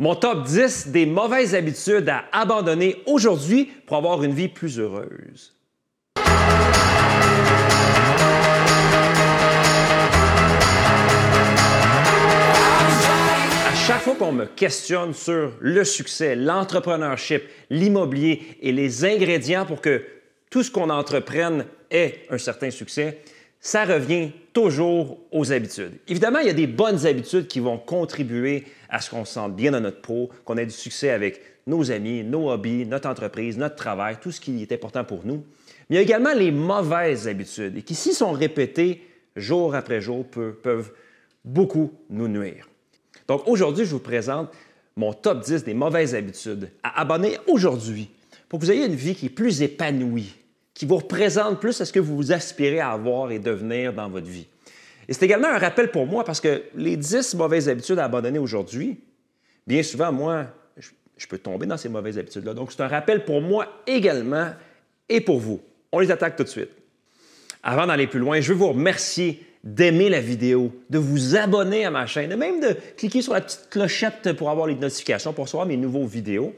Mon top 10 des mauvaises habitudes à abandonner aujourd'hui pour avoir une vie plus heureuse. À chaque fois qu'on me questionne sur le succès, l'entrepreneurship, l'immobilier et les ingrédients pour que tout ce qu'on entreprenne ait un certain succès, ça revient toujours aux habitudes. Évidemment, il y a des bonnes habitudes qui vont contribuer à ce qu'on se sente bien dans notre peau, qu'on ait du succès avec nos amis, nos hobbies, notre entreprise, notre travail, tout ce qui est important pour nous. Mais il y a également les mauvaises habitudes qui, s'ils sont répétées jour après jour, peuvent, beaucoup nous nuire. Donc aujourd'hui, je vous présente mon top 10 des mauvaises habitudes à abonner aujourd'hui pour que vous ayez une vie qui est plus épanouie, qui vous représente plus à ce que vous aspirez à avoir et devenir dans votre vie. Et c'est également un rappel pour moi parce que les 10 mauvaises habitudes à abandonner aujourd'hui, bien souvent, moi, je, peux tomber dans ces mauvaises habitudes-là. Donc, c'est un rappel pour moi également et pour vous. On les attaque tout de suite. Avant d'aller plus loin, je veux vous remercier d'aimer la vidéo, de vous abonner à ma chaîne, de même de cliquer sur la petite clochette pour avoir les notifications, pour recevoir mes nouveaux vidéos.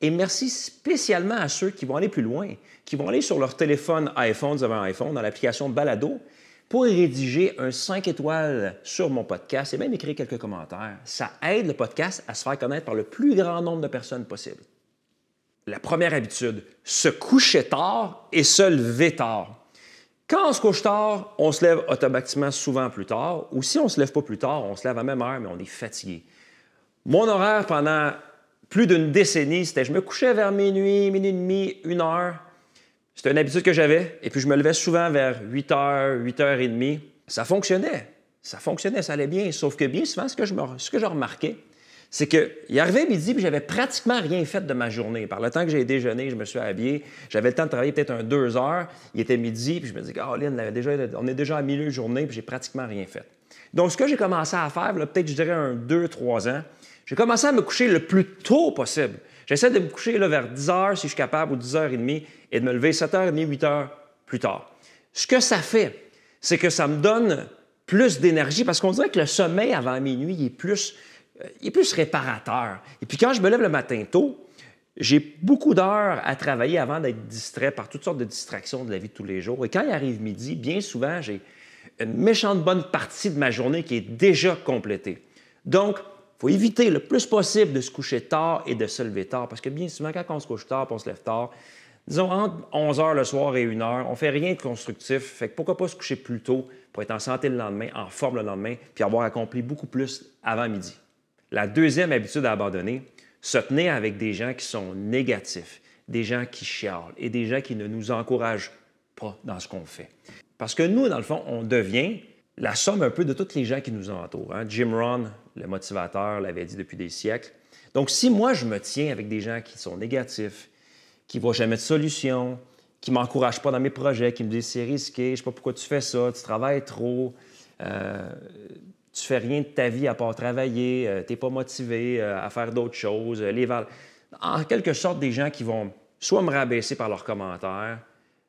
Et merci spécialement à ceux qui vont aller plus loin, qui vont aller sur leur téléphone iPhone, vous un iPhone, dans l'application Balado, pour rédiger un 5 étoiles sur mon podcast et même écrire quelques commentaires. Ça aide le podcast à se faire connaître par le plus grand nombre de personnes possible. La première habitude, se coucher tard et se lever tard. Quand on se couche tard, on se lève automatiquement souvent plus tard, ou si on ne se lève pas plus tard, on se lève à même heure, mais on est fatigué. Mon horaire pendant plus d'une décennie, c'était je me couchais vers minuit, minuit et demi, une heure. C'était une habitude que j'avais. Et puis je me levais souvent vers 8 h, 8 h 30. Ça fonctionnait. Ça fonctionnait, ça allait bien. Sauf que bien souvent, ce que je, ce que je remarquais, c'est qu'il arrivait midi puis j'avais pratiquement rien fait de ma journée. Par le temps que j'ai déjeuné, je me suis habillé, j'avais le temps de travailler peut-être un deux heures. Il était midi, puis je me dis, oh, Lynn, on est déjà à milieu de journée, puis j'ai pratiquement rien fait. Donc, ce que j'ai commencé à faire, peut-être, je dirais, un deux, trois ans, j'ai commencé à me coucher le plus tôt possible. J'essaie de me coucher vers 10 heures si je suis capable ou 10 h 30 et de me lever 7h30, 8 h plus tard. Ce que ça fait, c'est que ça me donne plus d'énergie parce qu'on dirait que le sommeil avant minuit est, plus, euh, est plus réparateur. Et puis quand je me lève le matin tôt, j'ai beaucoup d'heures à travailler avant d'être distrait par toutes sortes de distractions de la vie de tous les jours. Et quand il arrive midi, bien souvent, j'ai une méchante bonne partie de ma journée qui est déjà complétée. Donc, faut éviter le plus possible de se coucher tard et de se lever tard, parce que bien souvent, quand on se couche tard on se lève tard, disons entre 11 h le soir et 1 h, on fait rien de constructif. Fait que pourquoi pas se coucher plus tôt pour être en santé le lendemain, en forme le lendemain, puis avoir accompli beaucoup plus avant midi. La deuxième habitude à abandonner, se tenir avec des gens qui sont négatifs, des gens qui chialent et des gens qui ne nous encouragent pas dans ce qu'on fait. Parce que nous, dans le fond, on devient la somme un peu de tous les gens qui nous entourent. Hein. Jim Rohn, le motivateur, l'avait dit depuis des siècles. Donc, si moi, je me tiens avec des gens qui sont négatifs, qui ne voient jamais de solution, qui ne m'encouragent pas dans mes projets, qui me disent c'est risqué, je ne sais pas pourquoi tu fais ça, tu travailles trop, euh, tu fais rien de ta vie à part travailler, euh, tu n'es pas motivé euh, à faire d'autres choses. Les En quelque sorte, des gens qui vont soit me rabaisser par leurs commentaires,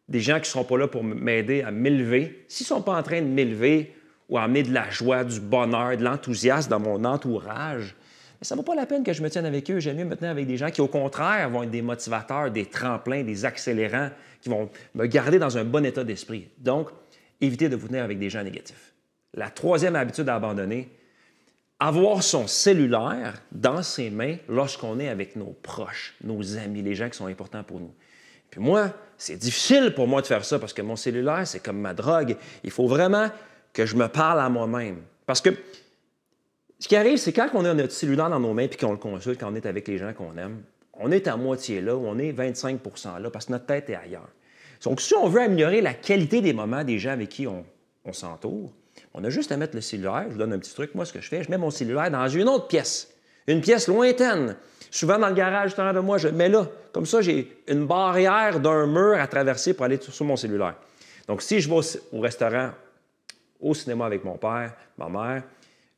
des gens qui ne seront pas là pour m'aider à m'élever. S'ils ne sont pas en train de m'élever ou amener de la joie, du bonheur, de l'enthousiasme dans mon entourage, ça ne vaut pas la peine que je me tienne avec eux. J'aime mieux me tenir avec des gens qui, au contraire, vont être des motivateurs, des tremplins, des accélérants, qui vont me garder dans un bon état d'esprit. Donc, évitez de vous tenir avec des gens négatifs. La troisième habitude à abandonner, avoir son cellulaire dans ses mains lorsqu'on est avec nos proches, nos amis, les gens qui sont importants pour nous. Puis moi, c'est difficile pour moi de faire ça parce que mon cellulaire, c'est comme ma drogue. Il faut vraiment que je me parle à moi-même. Parce que ce qui arrive, c'est quand on a notre cellulaire dans nos mains et qu'on le consulte, quand on est avec les gens qu'on aime, on est à moitié là on est 25% là parce que notre tête est ailleurs. Donc, si on veut améliorer la qualité des moments des gens avec qui on, s'entoure, on a juste à mettre le cellulaire. Je vous donne un petit truc. Moi, ce que je fais, je mets mon cellulaire dans une autre pièce, une pièce lointaine. Souvent dans le garage, de moi, je le mets là. Comme ça, j'ai une barrière d'un mur à traverser pour aller sur mon cellulaire. Donc, si je vais au restaurant au cinéma avec mon père, ma mère,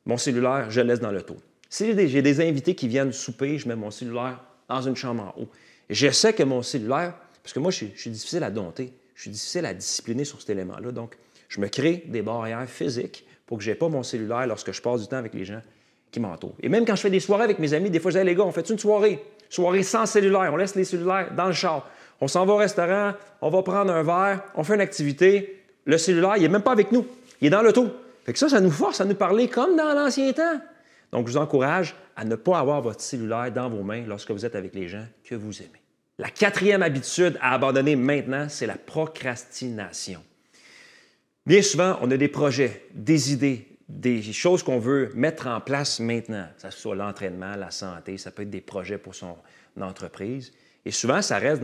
mon cellulaire, je le laisse dans l'auto. Si j'ai des, invités qui viennent souper, je mets mon cellulaire dans une chambre en haut. J'essaie que mon cellulaire, parce que moi, je suis, difficile à dompter, je suis difficile à discipliner sur cet élément-là. Donc, je me crée des barrières physiques pour que je n'ai pas mon cellulaire lorsque je passe du temps avec les gens qui m'entourent. Et même quand je fais des soirées avec mes amis, des fois, je dis les gars, on fait une soirée? Soirée sans cellulaire. On laisse les cellulaires dans le char. On s'en va au restaurant, on va prendre un verre, on fait une activité. Le cellulaire, il n'est même pas avec nous. Il est dans l'auto. Fait que ça, ça nous force à nous parler comme dans l'ancien temps. Donc, je vous encourage à ne pas avoir votre cellulaire dans vos mains lorsque vous êtes avec les gens que vous aimez. La quatrième habitude à abandonner maintenant, c'est la procrastination. Bien souvent, on a des projets, des idées, des choses qu'on veut mettre en place maintenant. Ça soit l'entraînement, la santé, ça peut être des projets pour son entreprise. Et souvent, ça reste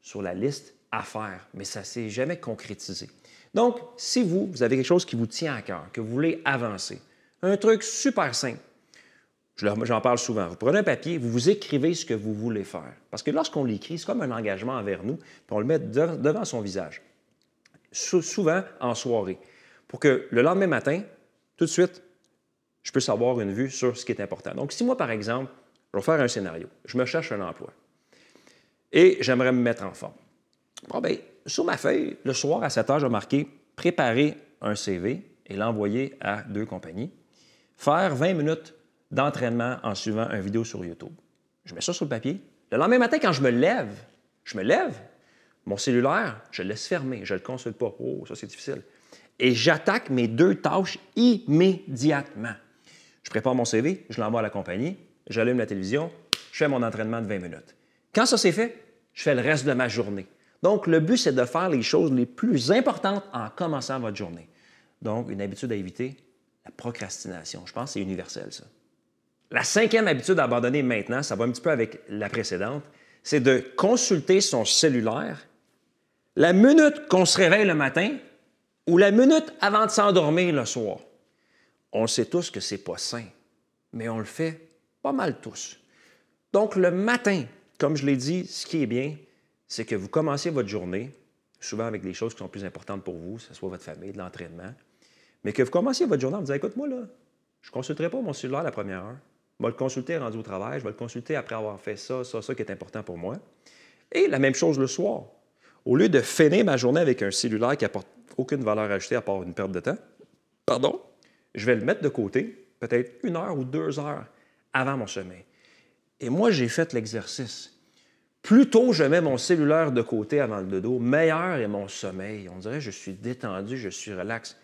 sur la liste à faire, mais ça ne s'est jamais concrétisé. Donc, si vous, vous avez quelque chose qui vous tient à cœur, que vous voulez avancer, un truc super simple, J'en parle souvent. Vous prenez un papier, vous vous écrivez ce que vous voulez faire. Parce que lorsqu'on l'écrit, c'est comme un engagement envers nous, puis on le met devant son visage. souvent en soirée. Pour que le lendemain matin, tout de suite, je puisse avoir une vue sur ce qui est important. Donc, si moi, par exemple, je vais faire un scénario, je me cherche un emploi et j'aimerais me mettre en forme. Bon, bien, sur ma feuille, le soir à 7 heures, je vais marquer préparer un CV et l'envoyer à deux compagnies, faire 20 minutes d'entraînement en suivant une vidéo sur YouTube. Je mets ça sur le papier. Le lendemain matin, quand je me lève, je me lève, mon cellulaire, je le laisse fermer, je ne le consulte pas. Oh, ça c'est difficile. Et j'attaque mes deux tâches immédiatement. Je prépare mon CV, je l'envoie à la compagnie, j'allume la télévision, je fais mon entraînement de 20 minutes. Quand ça c'est fait, je fais le reste de ma journée. Donc, le but, c'est de faire les choses les plus importantes en commençant votre journée. Donc, une habitude à éviter, la procrastination. Je pense que c'est universel, ça. La cinquième habitude à abandonner maintenant, ça va un petit peu avec la précédente, c'est de consulter son cellulaire la minute qu'on se réveille le matin ou la minute avant de s'endormir le soir. On sait tous que c'est pas sain, mais on le fait pas mal tous. Donc le matin, comme je l'ai dit, ce qui est bien, c'est que vous commencez votre journée, souvent avec des choses qui sont plus importantes pour vous, que ce soit votre famille, de l'entraînement, mais que vous commenciez votre journée en vous disant, écoute, moi, là, je ne consulterai pas mon cellulaire la première heure. Je vais le consulter rendu au travail, je vais le consulter après avoir fait ça, ça, ça qui est important pour moi. Et la même chose le soir. Au lieu de finir ma journée avec un cellulaire qui n'apporte aucune valeur ajoutée à part une perte de temps, pardon, je vais le mettre de côté, peut-être une heure ou deux heures avant mon sommeil. Et moi, j'ai fait l'exercice. Plus tôt je mets mon cellulaire de côté avant le dodo, meilleur est mon sommeil. On dirait que je suis détendu, je suis relax.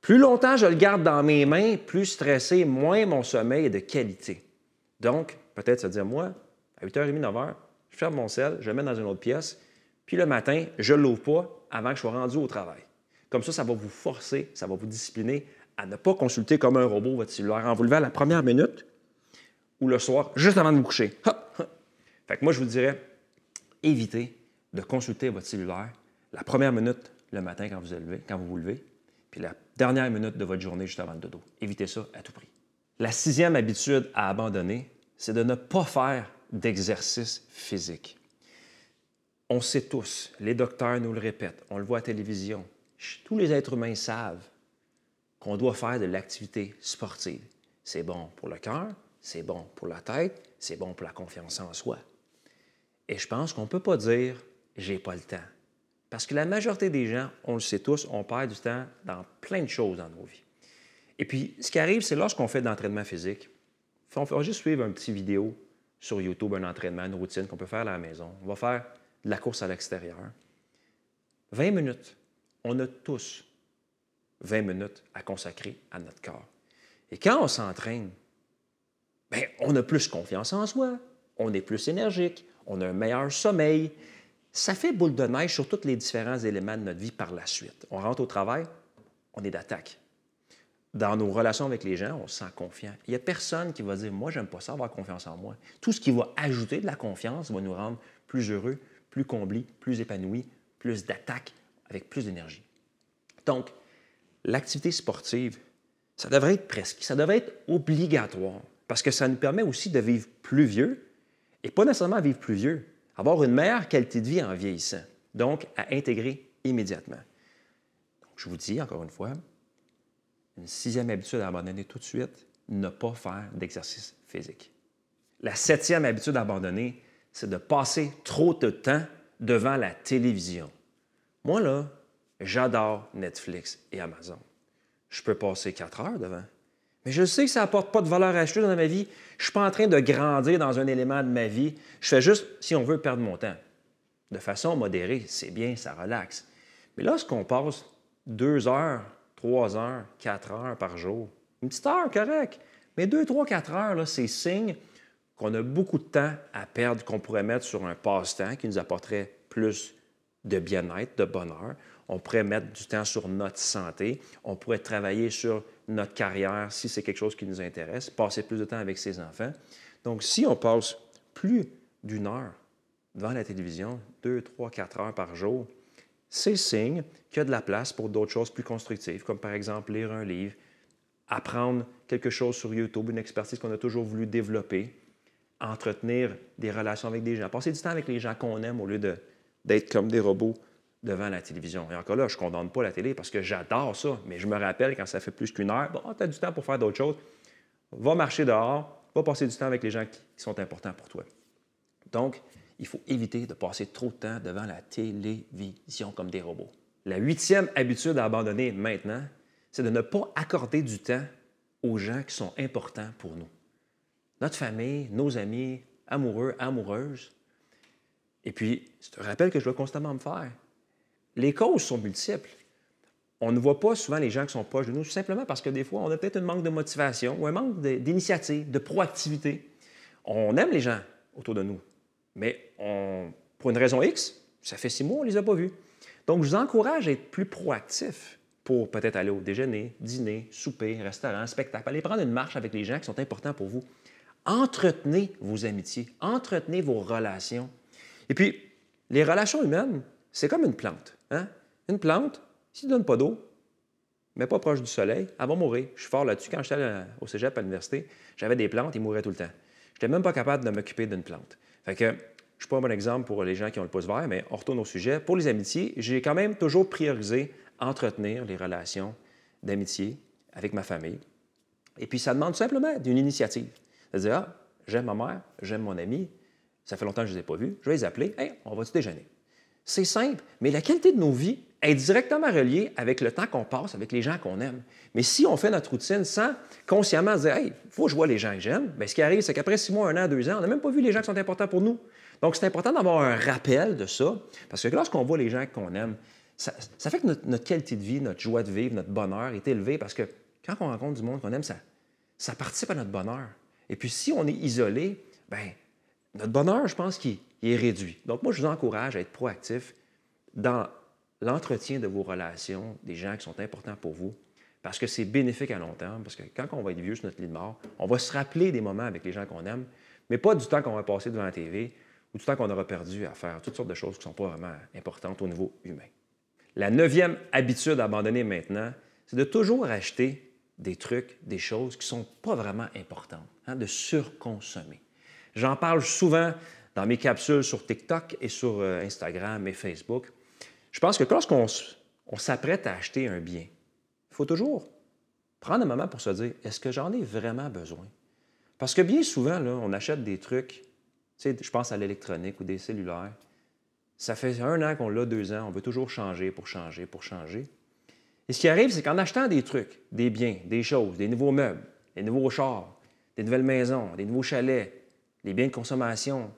Plus longtemps je le garde dans mes mains, plus stressé, moins mon sommeil est de qualité. Donc, peut-être se dire, moi, à 8h30, 9h, je ferme mon sel, je le mets dans une autre pièce, puis le matin, je ne l'ouvre pas avant que je sois rendu au travail. Comme ça, ça va vous forcer, ça va vous discipliner à ne pas consulter comme un robot votre cellulaire en vous levant la première minute ou le soir, juste avant de vous coucher. Fait que moi, je vous dirais, évitez de consulter votre cellulaire la première minute le matin quand vous, vous levez, puis la dernière minute de votre journée juste avant le dodo. Évitez ça à tout prix. La sixième habitude à abandonner, c'est de ne pas faire d'exercice physique. On sait tous, les docteurs nous le répètent, on le voit à la télévision, tous les êtres humains savent qu'on doit faire de l'activité sportive. C'est bon pour le cœur, c'est bon pour la tête, c'est bon pour la confiance en soi. Et je pense qu'on ne peut pas dire j'ai pas le temps. Parce que la majorité des gens, on le sait tous, on perd du temps dans plein de choses dans nos vies. Et puis, ce qui arrive, c'est lorsqu'on fait de l'entraînement physique, on va juste suivre un petit vidéo sur YouTube, un entraînement, une routine qu'on peut faire à la maison. On va faire de la course à l'extérieur. 20 minutes. On a tous 20 minutes à consacrer à notre corps. Et quand on s'entraîne, bien, on a plus confiance en soi, on est plus énergique, on a un meilleur sommeil. Ça fait boule de neige sur tous les différents éléments de notre vie par la suite. On rentre au travail, on est d'attaque. Dans nos relations avec les gens, on se sent confiant. Il n'y a personne qui va dire Moi, j'aime pas ça, avoir confiance en moi. Tout ce qui va ajouter de la confiance va nous rendre plus heureux, plus comblés, plus épanouis, plus d'attaque, avec plus d'énergie. Donc, l'activité sportive, ça devrait être presque, ça devrait être obligatoire parce que ça nous permet aussi de vivre plus vieux et pas nécessairement vivre plus vieux, avoir une meilleure qualité de vie en vieillissant. Donc, à intégrer immédiatement. Donc, je vous dis encore une fois, une sixième habitude à abandonner tout de suite, ne pas faire d'exercice physique. La septième habitude à abandonner, c'est de passer trop de temps devant la télévision. Moi, là, j'adore Netflix et Amazon. Je peux passer quatre heures devant. Mais je sais que ça n'apporte pas de valeur ajoutée dans ma vie. Je ne suis pas en train de grandir dans un élément de ma vie. Je fais juste, si on veut, perdre mon temps. De façon modérée, c'est bien, ça relaxe. Mais lorsqu'on passe deux heures, trois heures, quatre heures par jour, une petite heure, correct, mais deux, trois, quatre heures, c'est signe qu'on a beaucoup de temps à perdre qu'on pourrait mettre sur un passe-temps qui nous apporterait plus de bien-être, de bonheur. On pourrait mettre du temps sur notre santé. On pourrait travailler sur notre carrière si c'est quelque chose qui nous intéresse, passer plus de temps avec ses enfants. Donc, si on passe plus d'une heure devant la télévision, deux, trois, quatre heures par jour, c'est signe qu'il y a de la place pour d'autres choses plus constructives, comme par exemple lire un livre, apprendre quelque chose sur YouTube, une expertise qu'on a toujours voulu développer, entretenir des relations avec des gens, passer du temps avec les gens qu'on aime au lieu d'être comme des robots devant la télévision. Et encore là, je ne condamne pas la télé parce que j'adore ça, mais je me rappelle quand ça fait plus qu'une heure, bon, tu as du temps pour faire d'autres choses, va marcher dehors, va passer du temps avec les gens qui, sont importants pour toi. Donc, il faut éviter de passer trop de temps devant la télévision comme des robots. La huitième habitude à abandonner maintenant, c'est de ne pas accorder du temps aux gens qui sont importants pour nous. Notre famille, nos amis, amoureux, amoureuses. Et puis, c'est un rappel que je dois constamment me faire. Les causes sont multiples. On ne voit pas souvent les gens qui sont proches de nous, simplement parce que des fois, on a peut-être un manque de motivation ou un manque d'initiative, de proactivité. On aime les gens autour de nous, mais pour une raison X, ça fait six mois, on ne les a pas vus. Donc, je vous encourage à être plus proactif pour peut-être aller au déjeuner, dîner, souper, restaurant, spectacle, aller prendre une marche avec les gens qui sont importants pour vous. Entretenez vos amitiés, entretenez vos relations. Et puis, les relations humaines, c'est comme une plante. Hein? Une plante, s'il ne donne pas d'eau, mais pas proche du soleil, elle va mourir. Je suis fort là-dessus. Quand j'étais au cégep à l'université, j'avais des plantes, ils mouraient tout le temps. Je n'étais même pas capable de m'occuper d'une plante. Fait que, je ne suis pas un bon exemple pour les gens qui ont le pouce vert, mais on retourne au sujet. Pour les amitiés, j'ai quand même toujours priorisé entretenir les relations d'amitié avec ma famille. Et puis, ça demande simplement d'une initiative. C'est-à-dire, ah, j'aime ma mère, j'aime mon ami, ça fait longtemps que je ne les ai pas vus, je vais les appeler, hey, on va-tu déjeuner? C'est simple, mais la qualité de nos vies est directement reliée avec le temps qu'on passe avec les gens qu'on aime. Mais si on fait notre routine sans consciemment dire, hey, il faut que je vois les gens que j'aime, bien, ce qui arrive, c'est qu'après six mois, un an, deux ans, on n'a même pas vu les gens qui sont importants pour nous. Donc, c'est important d'avoir un rappel de ça, parce que lorsqu'on voit les gens qu'on aime, ça, fait que notre, qualité de vie, notre joie de vivre, notre bonheur est élevé, parce que quand on rencontre du monde qu'on aime, ça, participe à notre bonheur. Et puis, si on est isolé, bien, notre bonheur, je pense qu'il est réduit. Donc, moi, je vous encourage à être proactif dans l'entretien de vos relations, des gens qui sont importants pour vous, parce que c'est bénéfique à long terme, parce que quand on va être vieux sur notre lit de mort, on va se rappeler des moments avec les gens qu'on aime, mais pas du temps qu'on va passer devant la TV ou du temps qu'on aura perdu à faire toutes sortes de choses qui ne sont pas vraiment importantes au niveau humain. La neuvième habitude à abandonner maintenant, c'est de toujours acheter des trucs, des choses qui ne sont pas vraiment importantes, hein, de surconsommer. J'en parle souvent dans mes capsules sur TikTok et sur euh, Instagram et Facebook. Je pense que lorsqu'on s'apprête à acheter un bien, il faut toujours prendre un moment pour se dire, est-ce que j'en ai vraiment besoin? Parce que bien souvent, on achète des trucs, je pense à l'électronique ou des cellulaires. Ça fait un an qu'on l'a, deux ans, on veut toujours changer pour changer, pour changer. Et ce qui arrive, c'est qu'en achetant des trucs, des biens, des choses, des nouveaux meubles, des nouveaux chars, des nouvelles maisons, des nouveaux chalets, les biens de consommation.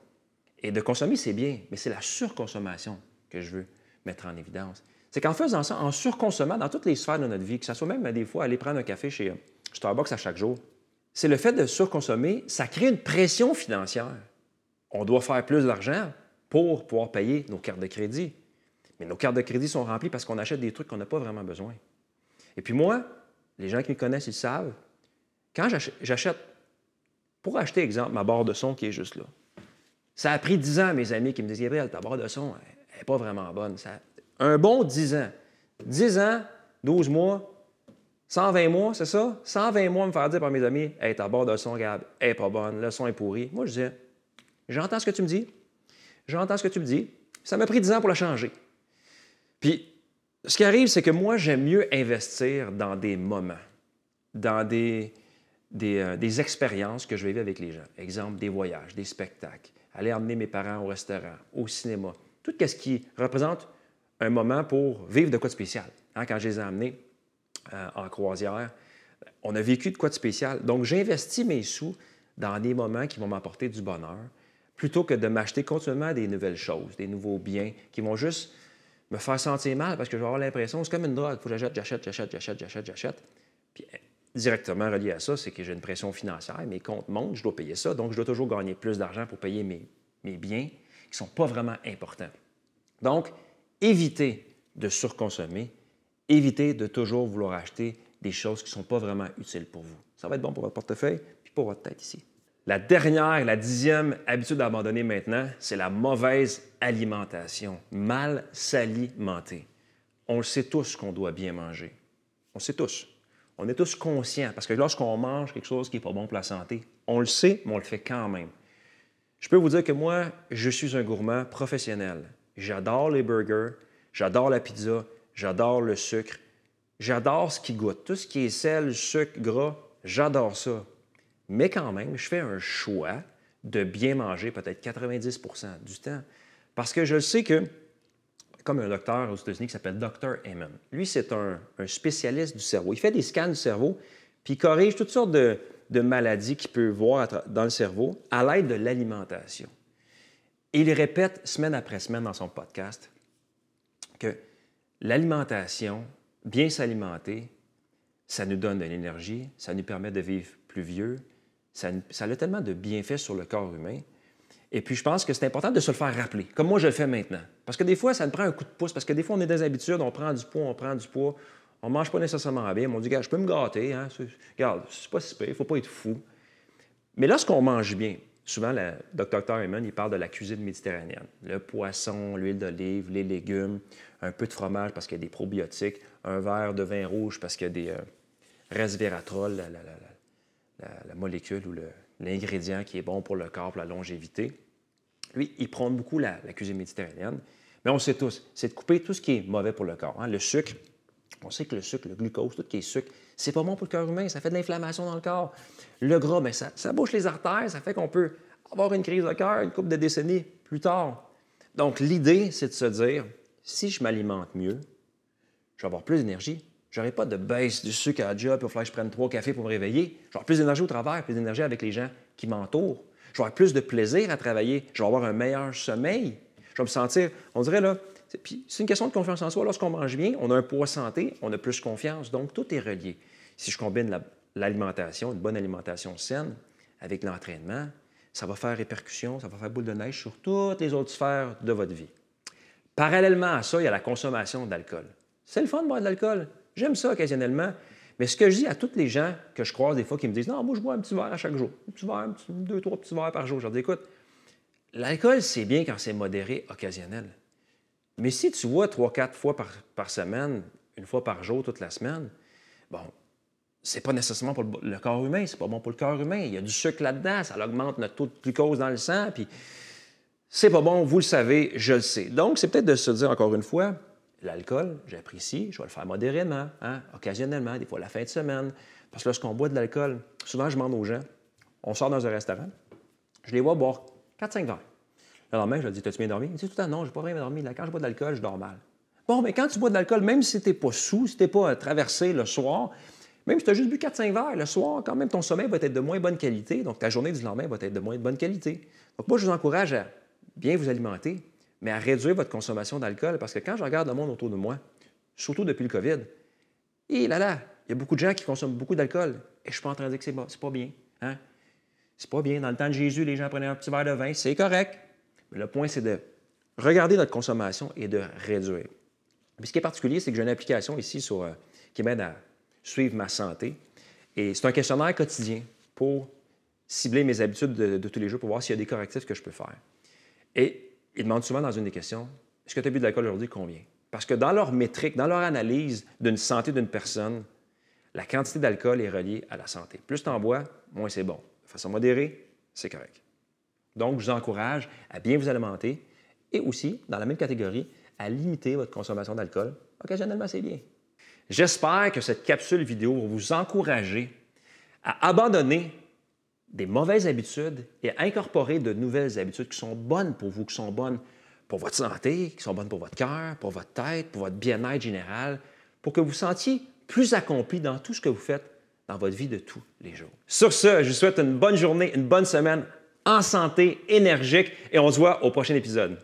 Et de consommer, c'est bien, mais c'est la surconsommation que je veux mettre en évidence. C'est qu'en faisant ça, en surconsommant dans toutes les sphères de notre vie, que ce soit même des fois aller prendre un café chez euh, Starbucks à chaque jour, c'est le fait de surconsommer, ça crée une pression financière. On doit faire plus d'argent pour pouvoir payer nos cartes de crédit. Mais nos cartes de crédit sont remplies parce qu'on achète des trucs qu'on n'a pas vraiment besoin. Et puis moi, les gens qui me connaissent, ils savent, quand j'achète pour acheter, exemple, ma barre de son qui est juste là. Ça a pris 10 ans, mes amis qui me disent Gabriel, ta barre de son, elle n'est pas vraiment bonne. Ça... Un bon 10 ans. 10 ans, 12 mois, 120 mois, c'est ça? 120 mois me faire dire par mes amis Hey, ta barre de son, Gab, elle n'est pas bonne, le son est pourri. Moi, je disais J'entends ce que tu me dis. J'entends ce que tu me dis. Ça m'a pris 10 ans pour la changer. Puis, ce qui arrive, c'est que moi, j'aime mieux investir dans des moments, dans des, euh, des, expériences que je vais vivre avec les gens. Exemple, des voyages, des spectacles, aller emmener mes parents au restaurant, au cinéma. Tout ce qui représente un moment pour vivre de quoi de spécial. Hein, quand je les ai emmenés euh, en croisière On a vécu de quoi de spécial. Donc, j'investis mes sous dans des moments qui vont m'apporter du bonheur, plutôt que de m'acheter continuellement des nouvelles choses, des nouveaux biens qui vont juste me faire sentir mal parce que je vais avoir l'impression, c'est comme une drogue, il faut que j'achète, j'achète, j'achète, j'achète, j'achète, j'achète. Puis directement relié à ça, c'est que j'ai une pression financière, mes comptes montent, je dois payer ça, donc je dois toujours gagner plus d'argent pour payer mes, biens qui ne sont pas vraiment importants. Donc, évitez de surconsommer, évitez de toujours vouloir acheter des choses qui ne sont pas vraiment utiles pour vous. Ça va être bon pour votre portefeuille puis pour votre tête ici. La dernière, la dixième habitude à abandonner maintenant, c'est la mauvaise alimentation. Mal s'alimenter. On le sait tous qu'on doit bien manger. On le sait tous. On est tous conscients parce que lorsqu'on mange quelque chose qui n'est pas bon pour la santé, on le sait, mais on le fait quand même. Je peux vous dire que moi, je suis un gourmand professionnel. J'adore les burgers, j'adore la pizza, j'adore le sucre, j'adore ce qui goûte. Tout ce qui est sel, sucre, gras, j'adore ça. Mais quand même, je fais un choix de bien manger peut-être 90% du temps. Parce que je sais que, comme un docteur aux États-Unis qui s'appelle Dr. Amen, lui, c'est un, spécialiste du cerveau. Il fait des scans du cerveau, puis il corrige toutes sortes de, maladies qu'il peut voir dans le cerveau à l'aide de l'alimentation. Il répète semaine après semaine dans son podcast que l'alimentation, bien s'alimenter, ça nous donne de l'énergie, ça nous permet de vivre plus vieux, ça a tellement de bienfaits sur le corps humain. Et puis, je pense que c'est important de se le faire rappeler, comme moi je le fais maintenant. Parce que des fois, ça nous prend un coup de pouce, parce que des fois, on est des habitudes, on prend du poids, on prend du poids, on mange pas nécessairement bien. On dit, regarde, je peux me gâter, hein? regarde, c'est pas si pire, faut pas être fou. Mais lorsqu'on mange bien, souvent, le Dr. Herman, il parle de la cuisine méditerranéenne. Le poisson, l'huile d'olive, les légumes, un peu de fromage parce qu'il y a des probiotiques, un verre de vin rouge parce qu'il y a des euh, resveratrol, la, molécule ou l'ingrédient qui est bon pour le corps, pour la longévité. Lui, il prend beaucoup la, cuisine méditerranéenne. Mais on sait tous, c'est de couper tout ce qui est mauvais pour le corps. Hein. Le sucre, on sait que le sucre, le glucose, tout ce qui est sucre, c'est pas bon pour le cœur humain, ça fait de l'inflammation dans le corps. Le gras, bien, ça, ça bouche les artères, ça fait qu'on peut avoir une crise de cœur une couple de décennies plus tard. Donc, l'idée, c'est de se dire, si je m'alimente mieux, je vais avoir plus d'énergie. Je n'aurai pas de baisse du sucre à la job, il va que je prenne trois cafés pour me réveiller. Avoir plus d'énergie au travail, plus d'énergie avec les gens qui m'entourent. Avoir plus de plaisir à travailler. Je vais avoir un meilleur sommeil. Je vais me sentir, on dirait là, c'est une question de confiance en soi. Lorsqu'on mange bien, on a un poids santé, on a plus confiance. Donc, tout est relié. Si je combine l'alimentation, une bonne alimentation saine, avec l'entraînement, ça va faire répercussion, ça va faire boule de neige sur toutes les autres sphères de votre vie. Parallèlement à ça, il y a la consommation d'alcool. C'est le fun de boire de l'alcool. J'aime ça occasionnellement. Mais ce que je dis à tous les gens que je croise des fois qui me disent Non, moi, je bois un petit verre à chaque jour. Un petit verre, deux, trois petits verres par jour. Je leur dis Écoute, l'alcool, c'est bien quand c'est modéré, occasionnel. Mais si tu bois trois, quatre fois par, semaine, une fois par jour, toute la semaine, bon, c'est pas nécessairement pour le, corps humain, c'est pas bon pour le corps humain. Il y a du sucre là-dedans, ça augmente notre taux de glucose dans le sang, puis c'est pas bon, vous le savez, je le sais. Donc, c'est peut-être de se dire encore une fois, l'alcool, j'apprécie, je vais le faire modérément, hein, occasionnellement, des fois la fin de semaine. Parce que lorsqu'on boit de l'alcool, souvent je demande aux gens, on sort dans un restaurant, je les vois boire 4-5 verres. Le lendemain, je leur dis, t'as-tu bien dormi? Ils disent tout le temps, non, je n'ai pas bien dormi. Quand je bois de l'alcool, je dors mal. Bon, mais quand tu bois de l'alcool, même si tu n'es pas sous, si tu n'es pas traversé le soir, même si tu as juste bu 4-5 verres, le soir, quand même, ton sommeil va être de moins bonne qualité. Donc, ta journée du lendemain va être de moins bonne qualité. Donc, moi, je vous encourage à bien vous alimenter, mais à réduire votre consommation d'alcool parce que quand je regarde le monde autour de moi, surtout depuis le COVID, et là là, il y a beaucoup de gens qui consomment beaucoup d'alcool et je ne suis pas en train de dire que c'est pas, pas bien. Hein? C'est pas bien. Dans le temps de Jésus, les gens prenaient un petit verre de vin, c'est correct. Mais le point, c'est de regarder notre consommation et de réduire. Ce qui est particulier, c'est que j'ai une application ici euh, qui m'aide à suivre ma santé. Et c'est un questionnaire quotidien pour cibler mes habitudes de, de tous les jours pour voir s'il y a des correctifs que je peux faire. Et ils demandent souvent dans une des questions Est-ce que tu as bu de l'alcool aujourd'hui Combien Parce que dans leur métrique, dans leur analyse d'une santé d'une personne, la quantité d'alcool est reliée à la santé. Plus tu en bois, moins c'est bon. De façon modérée, c'est correct. Donc, je vous encourage à bien vous alimenter et aussi, dans la même catégorie, à limiter votre consommation d'alcool. Occasionnellement, c'est bien. J'espère que cette capsule vidéo va vous encourager à abandonner des mauvaises habitudes et incorporer de nouvelles habitudes qui sont bonnes pour vous, qui sont bonnes pour votre santé, qui sont bonnes pour votre cœur, pour votre tête, pour votre bien-être général, pour que vous sentiez plus accompli dans tout ce que vous faites dans votre vie de tous les jours. Sur ce, je vous souhaite une bonne journée, une bonne semaine en santé, énergique et on se voit au prochain épisode.